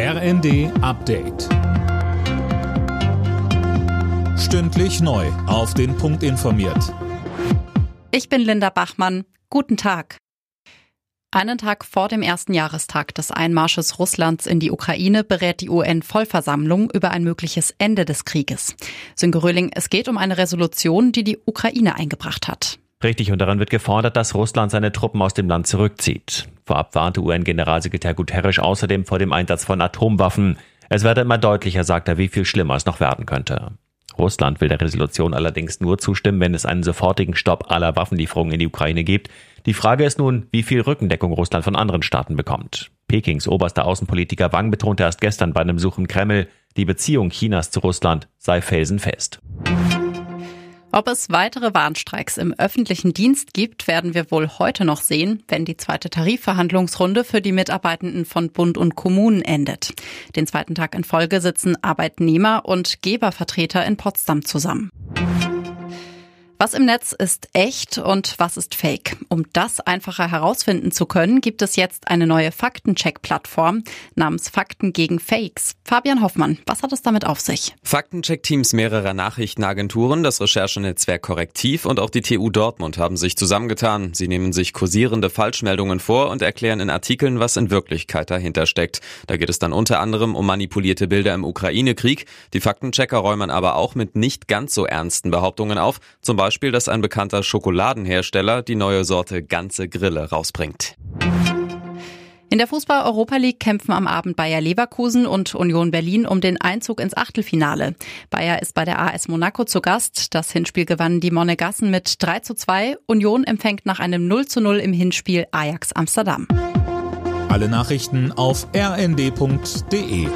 RND Update. Stündlich neu. Auf den Punkt informiert. Ich bin Linda Bachmann. Guten Tag. Einen Tag vor dem ersten Jahrestag des Einmarsches Russlands in die Ukraine berät die UN-Vollversammlung über ein mögliches Ende des Krieges. Sönke Röhling, es geht um eine Resolution, die die Ukraine eingebracht hat. Richtig, und daran wird gefordert, dass Russland seine Truppen aus dem Land zurückzieht. Vorab warnte UN-Generalsekretär Guterres außerdem vor dem Einsatz von Atomwaffen. Es werde immer deutlicher, sagt er, wie viel schlimmer es noch werden könnte. Russland will der Resolution allerdings nur zustimmen, wenn es einen sofortigen Stopp aller Waffenlieferungen in die Ukraine gibt. Die Frage ist nun, wie viel Rückendeckung Russland von anderen Staaten bekommt. Pekings oberster Außenpolitiker Wang betonte erst gestern bei einem Besuch im Kreml, die Beziehung Chinas zu Russland sei felsenfest. Ob es weitere Warnstreiks im öffentlichen Dienst gibt, werden wir wohl heute noch sehen, wenn die zweite Tarifverhandlungsrunde für die Mitarbeitenden von Bund und Kommunen endet. Den zweiten Tag in Folge sitzen Arbeitnehmer und Gebervertreter in Potsdam zusammen. Was im Netz ist echt und was ist fake? Um das einfacher herausfinden zu können, gibt es jetzt eine neue Faktencheck-Plattform namens Fakten gegen Fakes. Fabian Hoffmann, was hat es damit auf sich? Faktencheck-Teams mehrerer Nachrichtenagenturen, das Recherchenetzwerk Korrektiv und auch die TU Dortmund haben sich zusammengetan. Sie nehmen sich kursierende Falschmeldungen vor und erklären in Artikeln, was in Wirklichkeit dahinter steckt. Da geht es dann unter anderem um manipulierte Bilder im Ukraine-Krieg. Die Faktenchecker räumen aber auch mit nicht ganz so ernsten Behauptungen auf. Zum Beispiel Beispiel, dass ein bekannter Schokoladenhersteller die neue Sorte ganze Grille rausbringt. In der Fußball-Europa League kämpfen am Abend Bayer Leverkusen und Union Berlin um den Einzug ins Achtelfinale. Bayer ist bei der AS Monaco zu Gast. Das Hinspiel gewannen die Monegassen mit 3 zu 2. Union empfängt nach einem 0 zu 0 im Hinspiel Ajax Amsterdam. Alle Nachrichten auf rnd.de